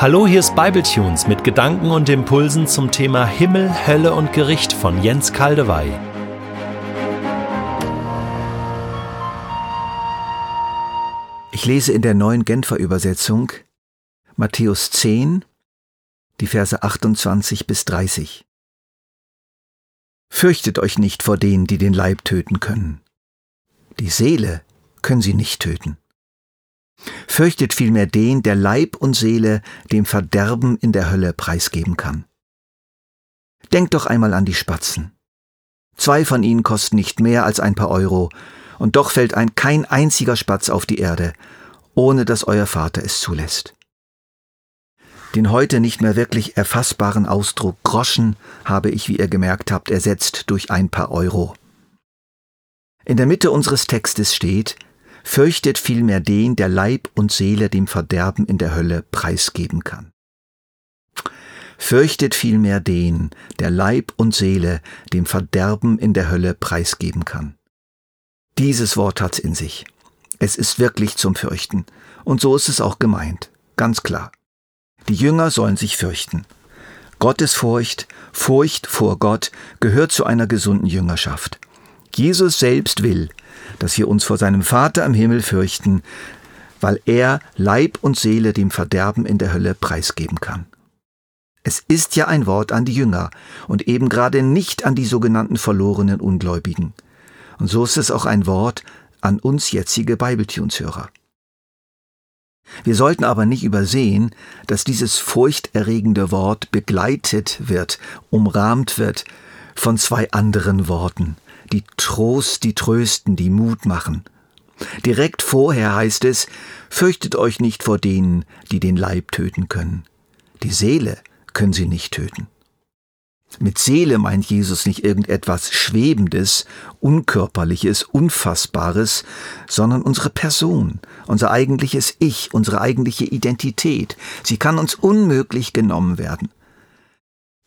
Hallo, hier ist Bibletunes mit Gedanken und Impulsen zum Thema Himmel, Hölle und Gericht von Jens Kaldewey. Ich lese in der neuen Genfer Übersetzung Matthäus 10, die Verse 28 bis 30. Fürchtet euch nicht vor denen, die den Leib töten können. Die Seele können sie nicht töten. Fürchtet vielmehr den, der Leib und Seele dem Verderben in der Hölle preisgeben kann. Denkt doch einmal an die Spatzen. Zwei von ihnen kosten nicht mehr als ein paar Euro, und doch fällt ein kein einziger Spatz auf die Erde, ohne dass euer Vater es zulässt. Den heute nicht mehr wirklich erfassbaren Ausdruck Groschen habe ich, wie ihr gemerkt habt, ersetzt durch ein paar Euro. In der Mitte unseres Textes steht, fürchtet vielmehr den, der Leib und Seele dem Verderben in der Hölle preisgeben kann. Fürchtet vielmehr den, der Leib und Seele dem Verderben in der Hölle preisgeben kann. Dieses Wort hat's in sich. Es ist wirklich zum Fürchten. Und so ist es auch gemeint. Ganz klar. Die Jünger sollen sich fürchten. Gottesfurcht, Furcht vor Gott gehört zu einer gesunden Jüngerschaft. Jesus selbst will, dass wir uns vor seinem Vater im Himmel fürchten, weil er Leib und Seele dem Verderben in der Hölle preisgeben kann. Es ist ja ein Wort an die Jünger und eben gerade nicht an die sogenannten verlorenen Ungläubigen. Und so ist es auch ein Wort an uns jetzige Bibletunes-Hörer. Wir sollten aber nicht übersehen, dass dieses furchterregende Wort begleitet wird, umrahmt wird von zwei anderen Worten, die Trost, die trösten, die Mut machen. Direkt vorher heißt es, fürchtet euch nicht vor denen, die den Leib töten können. Die Seele können sie nicht töten. Mit Seele meint Jesus nicht irgendetwas Schwebendes, Unkörperliches, Unfassbares, sondern unsere Person, unser eigentliches Ich, unsere eigentliche Identität. Sie kann uns unmöglich genommen werden.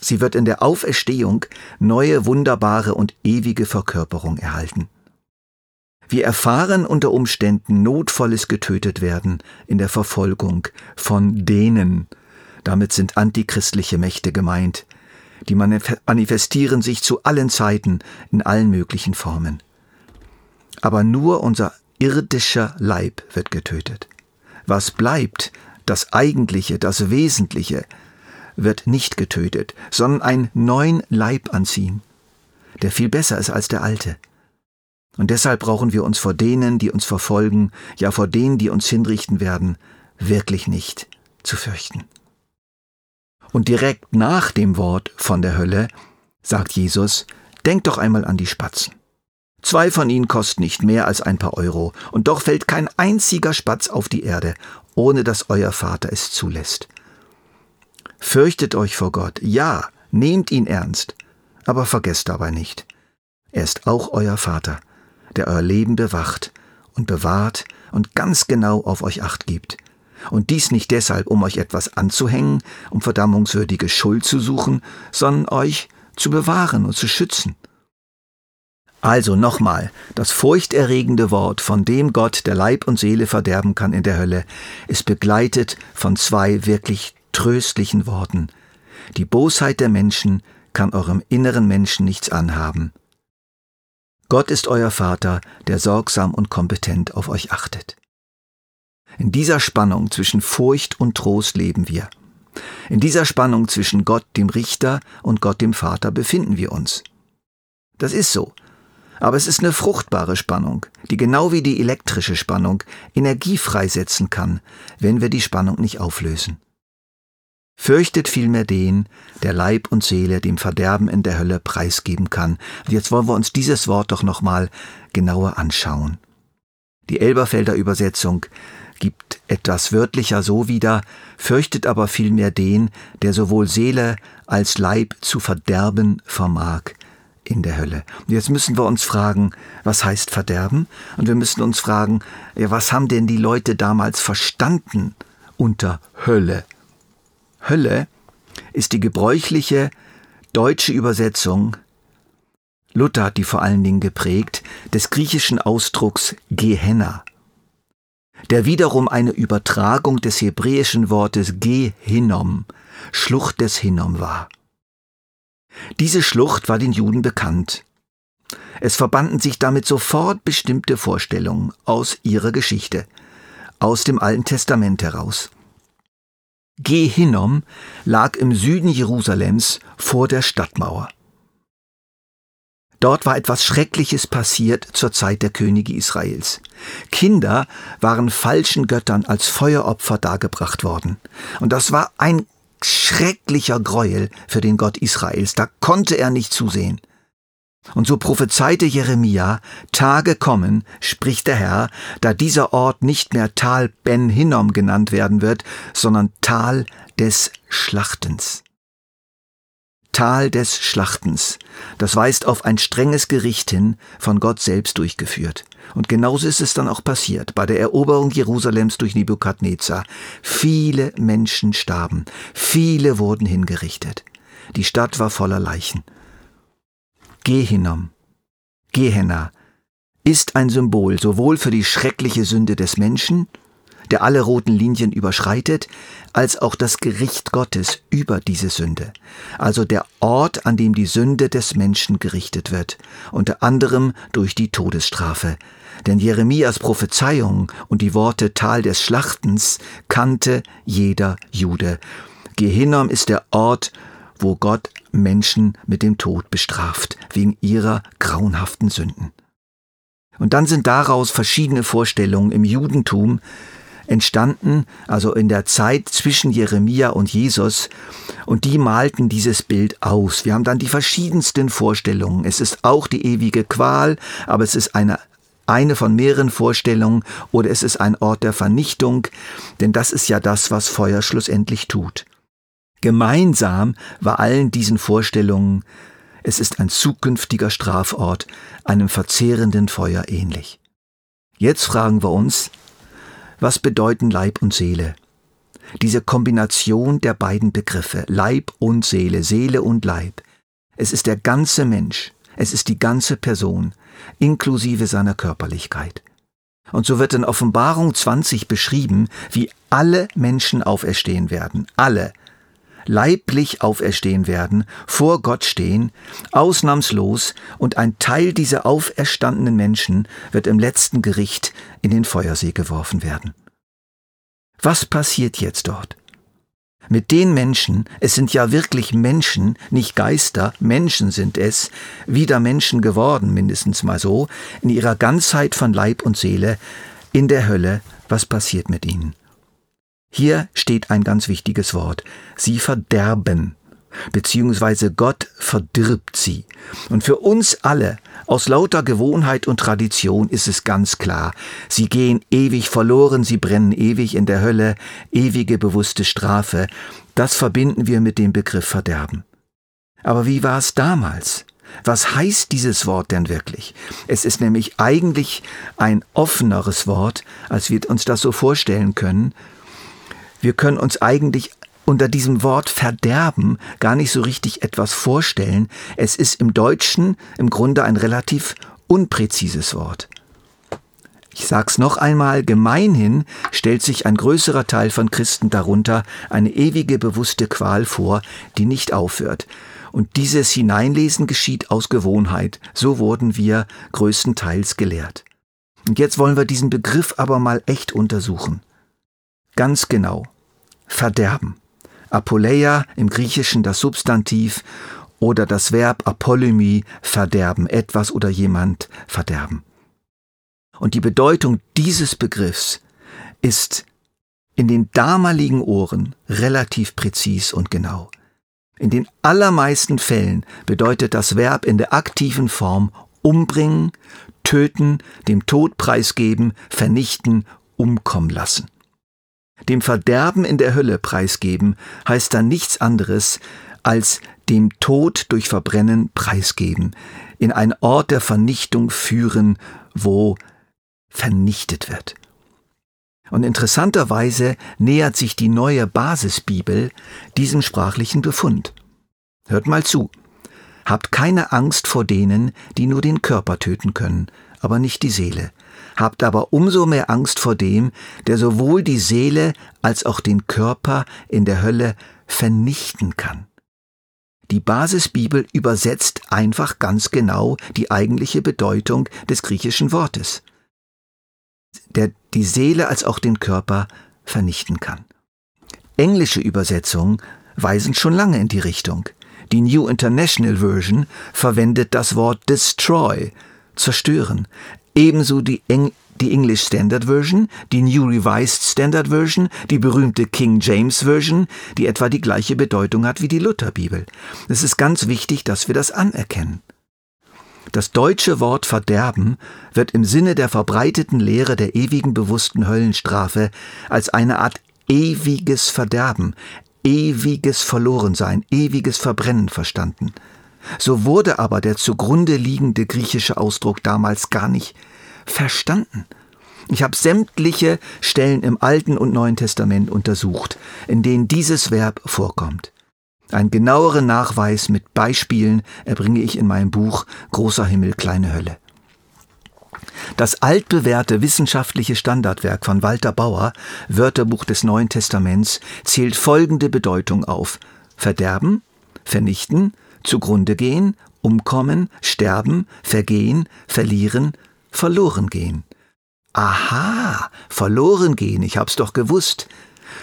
Sie wird in der Auferstehung neue, wunderbare und ewige Verkörperung erhalten. Wir erfahren unter Umständen notvolles getötet werden in der Verfolgung von denen, damit sind antichristliche Mächte gemeint, die manifestieren sich zu allen Zeiten in allen möglichen Formen. Aber nur unser irdischer Leib wird getötet. Was bleibt, das Eigentliche, das Wesentliche, wird nicht getötet, sondern einen neuen Leib anziehen, der viel besser ist als der alte. Und deshalb brauchen wir uns vor denen, die uns verfolgen, ja vor denen, die uns hinrichten werden, wirklich nicht zu fürchten. Und direkt nach dem Wort von der Hölle sagt Jesus, denkt doch einmal an die Spatzen. Zwei von ihnen kosten nicht mehr als ein paar Euro, und doch fällt kein einziger Spatz auf die Erde, ohne dass euer Vater es zulässt. Fürchtet euch vor Gott, ja, nehmt ihn ernst, aber vergesst dabei nicht. Er ist auch euer Vater, der euer Leben bewacht und bewahrt und ganz genau auf euch acht gibt. Und dies nicht deshalb, um euch etwas anzuhängen, um verdammungswürdige Schuld zu suchen, sondern euch zu bewahren und zu schützen. Also nochmal, das furchterregende Wort, von dem Gott der Leib und Seele verderben kann in der Hölle, ist begleitet von zwei wirklich tröstlichen Worten. Die Bosheit der Menschen kann eurem inneren Menschen nichts anhaben. Gott ist euer Vater, der sorgsam und kompetent auf euch achtet. In dieser Spannung zwischen Furcht und Trost leben wir. In dieser Spannung zwischen Gott dem Richter und Gott dem Vater befinden wir uns. Das ist so. Aber es ist eine fruchtbare Spannung, die genau wie die elektrische Spannung Energie freisetzen kann, wenn wir die Spannung nicht auflösen. Fürchtet vielmehr den, der Leib und Seele dem Verderben in der Hölle preisgeben kann. Und jetzt wollen wir uns dieses Wort doch nochmal genauer anschauen. Die Elberfelder Übersetzung gibt etwas wörtlicher so wieder, fürchtet aber vielmehr den, der sowohl Seele als Leib zu verderben vermag in der Hölle. Und jetzt müssen wir uns fragen, was heißt Verderben? Und wir müssen uns fragen, ja, was haben denn die Leute damals verstanden unter Hölle? Hölle ist die gebräuchliche deutsche Übersetzung, Luther hat die vor allen Dingen geprägt, des griechischen Ausdrucks Gehenna. der wiederum eine Übertragung des hebräischen Wortes Gehinnom, Schlucht des Hinnom war. Diese Schlucht war den Juden bekannt. Es verbanden sich damit sofort bestimmte Vorstellungen aus ihrer Geschichte, aus dem Alten Testament heraus. Gehinnom lag im Süden Jerusalems vor der Stadtmauer. Dort war etwas Schreckliches passiert zur Zeit der Könige Israels. Kinder waren falschen Göttern als Feueropfer dargebracht worden. Und das war ein schrecklicher Gräuel für den Gott Israels. Da konnte er nicht zusehen. Und so prophezeite Jeremia, Tage kommen, spricht der Herr, da dieser Ort nicht mehr Tal Ben Hinnom genannt werden wird, sondern Tal des Schlachtens. Tal des Schlachtens. Das weist auf ein strenges Gericht hin, von Gott selbst durchgeführt. Und genauso ist es dann auch passiert bei der Eroberung Jerusalems durch Nebukadnezar. Viele Menschen starben, viele wurden hingerichtet. Die Stadt war voller Leichen. Gehinnom, Gehenna, ist ein Symbol sowohl für die schreckliche Sünde des Menschen, der alle roten Linien überschreitet, als auch das Gericht Gottes über diese Sünde, also der Ort, an dem die Sünde des Menschen gerichtet wird, unter anderem durch die Todesstrafe. Denn Jeremias Prophezeiung und die Worte Tal des Schlachtens kannte jeder Jude. Gehinnom ist der Ort, wo Gott Menschen mit dem Tod bestraft, wegen ihrer grauenhaften Sünden. Und dann sind daraus verschiedene Vorstellungen im Judentum, entstanden, also in der Zeit zwischen Jeremia und Jesus, und die malten dieses Bild aus. Wir haben dann die verschiedensten Vorstellungen. Es ist auch die ewige Qual, aber es ist eine eine von mehreren Vorstellungen oder es ist ein Ort der Vernichtung, denn das ist ja das, was Feuer schlussendlich tut. Gemeinsam war allen diesen Vorstellungen, es ist ein zukünftiger Strafort, einem verzehrenden Feuer ähnlich. Jetzt fragen wir uns, was bedeuten Leib und Seele? Diese Kombination der beiden Begriffe, Leib und Seele, Seele und Leib. Es ist der ganze Mensch, es ist die ganze Person, inklusive seiner Körperlichkeit. Und so wird in Offenbarung 20 beschrieben, wie alle Menschen auferstehen werden, alle, leiblich auferstehen werden, vor Gott stehen, ausnahmslos, und ein Teil dieser auferstandenen Menschen wird im letzten Gericht in den Feuersee geworfen werden. Was passiert jetzt dort? Mit den Menschen, es sind ja wirklich Menschen, nicht Geister, Menschen sind es, wieder Menschen geworden, mindestens mal so, in ihrer Ganzheit von Leib und Seele, in der Hölle, was passiert mit ihnen? Hier steht ein ganz wichtiges Wort. Sie verderben, beziehungsweise Gott verdirbt sie. Und für uns alle, aus lauter Gewohnheit und Tradition ist es ganz klar, sie gehen ewig verloren, sie brennen ewig in der Hölle, ewige bewusste Strafe, das verbinden wir mit dem Begriff Verderben. Aber wie war es damals? Was heißt dieses Wort denn wirklich? Es ist nämlich eigentlich ein offeneres Wort, als wir uns das so vorstellen können, wir können uns eigentlich unter diesem Wort Verderben gar nicht so richtig etwas vorstellen. Es ist im Deutschen im Grunde ein relativ unpräzises Wort. Ich sag's noch einmal, gemeinhin stellt sich ein größerer Teil von Christen darunter eine ewige bewusste Qual vor, die nicht aufhört. Und dieses Hineinlesen geschieht aus Gewohnheit. So wurden wir größtenteils gelehrt. Und jetzt wollen wir diesen Begriff aber mal echt untersuchen. Ganz genau. Verderben. Apoleia im Griechischen das Substantiv oder das Verb Apolymie verderben, etwas oder jemand verderben. Und die Bedeutung dieses Begriffs ist in den damaligen Ohren relativ präzis und genau. In den allermeisten Fällen bedeutet das Verb in der aktiven Form umbringen, töten, dem Tod preisgeben, vernichten, umkommen lassen. Dem Verderben in der Hölle preisgeben heißt dann nichts anderes als dem Tod durch Verbrennen preisgeben, in einen Ort der Vernichtung führen, wo vernichtet wird. Und interessanterweise nähert sich die neue Basisbibel diesem sprachlichen Befund. Hört mal zu. Habt keine Angst vor denen, die nur den Körper töten können, aber nicht die Seele. habt aber umso mehr Angst vor dem, der sowohl die Seele als auch den Körper in der Hölle vernichten kann. Die Basisbibel übersetzt einfach ganz genau die eigentliche Bedeutung des griechischen Wortes, der die Seele als auch den Körper vernichten kann. Englische Übersetzungen weisen schon lange in die Richtung. Die New International Version verwendet das Wort destroy, zerstören. Ebenso die, Eng die English Standard Version, die New Revised Standard Version, die berühmte King James Version, die etwa die gleiche Bedeutung hat wie die Lutherbibel. Es ist ganz wichtig, dass wir das anerkennen. Das deutsche Wort Verderben wird im Sinne der verbreiteten Lehre der ewigen bewussten Höllenstrafe als eine Art ewiges Verderben, ewiges Verlorensein, ewiges Verbrennen verstanden. So wurde aber der zugrunde liegende griechische Ausdruck damals gar nicht verstanden. Ich habe sämtliche Stellen im Alten und Neuen Testament untersucht, in denen dieses Verb vorkommt. Ein genaueren Nachweis mit Beispielen erbringe ich in meinem Buch Großer Himmel, kleine Hölle. Das altbewährte wissenschaftliche Standardwerk von Walter Bauer, Wörterbuch des Neuen Testaments, zählt folgende Bedeutung auf. Verderben, vernichten, zugrunde gehen, umkommen, sterben, vergehen, verlieren, verloren gehen. Aha, verloren gehen, ich hab's doch gewusst.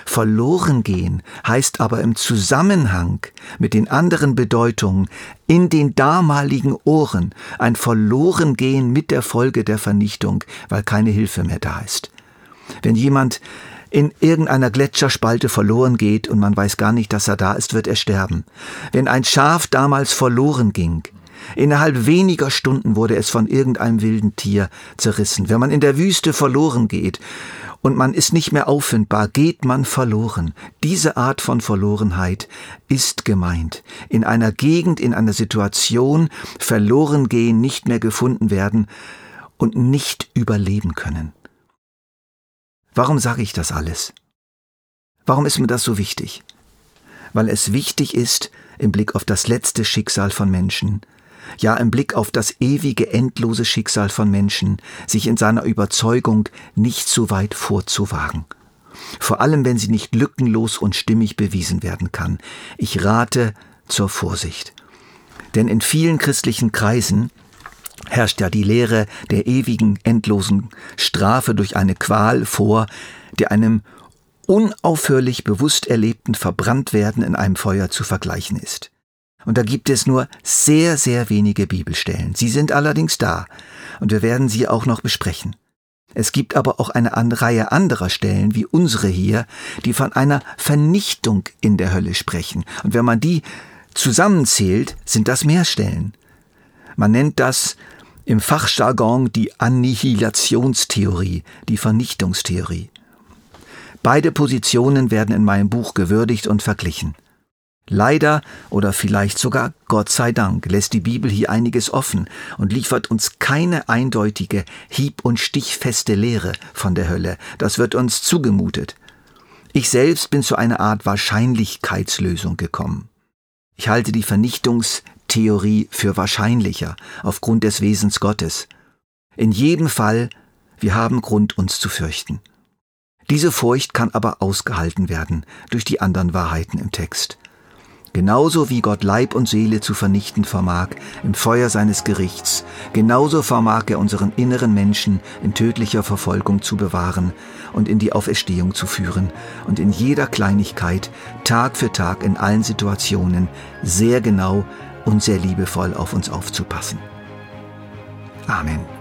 Verloren gehen heißt aber im Zusammenhang mit den anderen Bedeutungen in den damaligen Ohren ein Verlorengehen mit der Folge der Vernichtung, weil keine Hilfe mehr da ist. Wenn jemand in irgendeiner Gletscherspalte verloren geht und man weiß gar nicht, dass er da ist, wird er sterben. Wenn ein Schaf damals verloren ging, Innerhalb weniger Stunden wurde es von irgendeinem wilden Tier zerrissen. Wenn man in der Wüste verloren geht und man ist nicht mehr auffindbar, geht man verloren. Diese Art von Verlorenheit ist gemeint. In einer Gegend, in einer Situation verloren gehen, nicht mehr gefunden werden und nicht überleben können. Warum sage ich das alles? Warum ist mir das so wichtig? Weil es wichtig ist, im Blick auf das letzte Schicksal von Menschen, ja im Blick auf das ewige, endlose Schicksal von Menschen, sich in seiner Überzeugung nicht zu weit vorzuwagen. Vor allem, wenn sie nicht lückenlos und stimmig bewiesen werden kann. Ich rate zur Vorsicht. Denn in vielen christlichen Kreisen herrscht ja die Lehre der ewigen, endlosen Strafe durch eine Qual vor, die einem unaufhörlich bewusst erlebten Verbranntwerden in einem Feuer zu vergleichen ist. Und da gibt es nur sehr, sehr wenige Bibelstellen. Sie sind allerdings da. Und wir werden sie auch noch besprechen. Es gibt aber auch eine Reihe anderer Stellen, wie unsere hier, die von einer Vernichtung in der Hölle sprechen. Und wenn man die zusammenzählt, sind das mehr Stellen. Man nennt das im Fachjargon die Annihilationstheorie, die Vernichtungstheorie. Beide Positionen werden in meinem Buch gewürdigt und verglichen. Leider oder vielleicht sogar Gott sei Dank lässt die Bibel hier einiges offen und liefert uns keine eindeutige, hieb- und stichfeste Lehre von der Hölle. Das wird uns zugemutet. Ich selbst bin zu einer Art Wahrscheinlichkeitslösung gekommen. Ich halte die Vernichtungstheorie für wahrscheinlicher aufgrund des Wesens Gottes. In jedem Fall, wir haben Grund, uns zu fürchten. Diese Furcht kann aber ausgehalten werden durch die anderen Wahrheiten im Text. Genauso wie Gott Leib und Seele zu vernichten vermag im Feuer seines Gerichts, genauso vermag er unseren inneren Menschen in tödlicher Verfolgung zu bewahren und in die Auferstehung zu führen und in jeder Kleinigkeit, Tag für Tag in allen Situationen sehr genau und sehr liebevoll auf uns aufzupassen. Amen.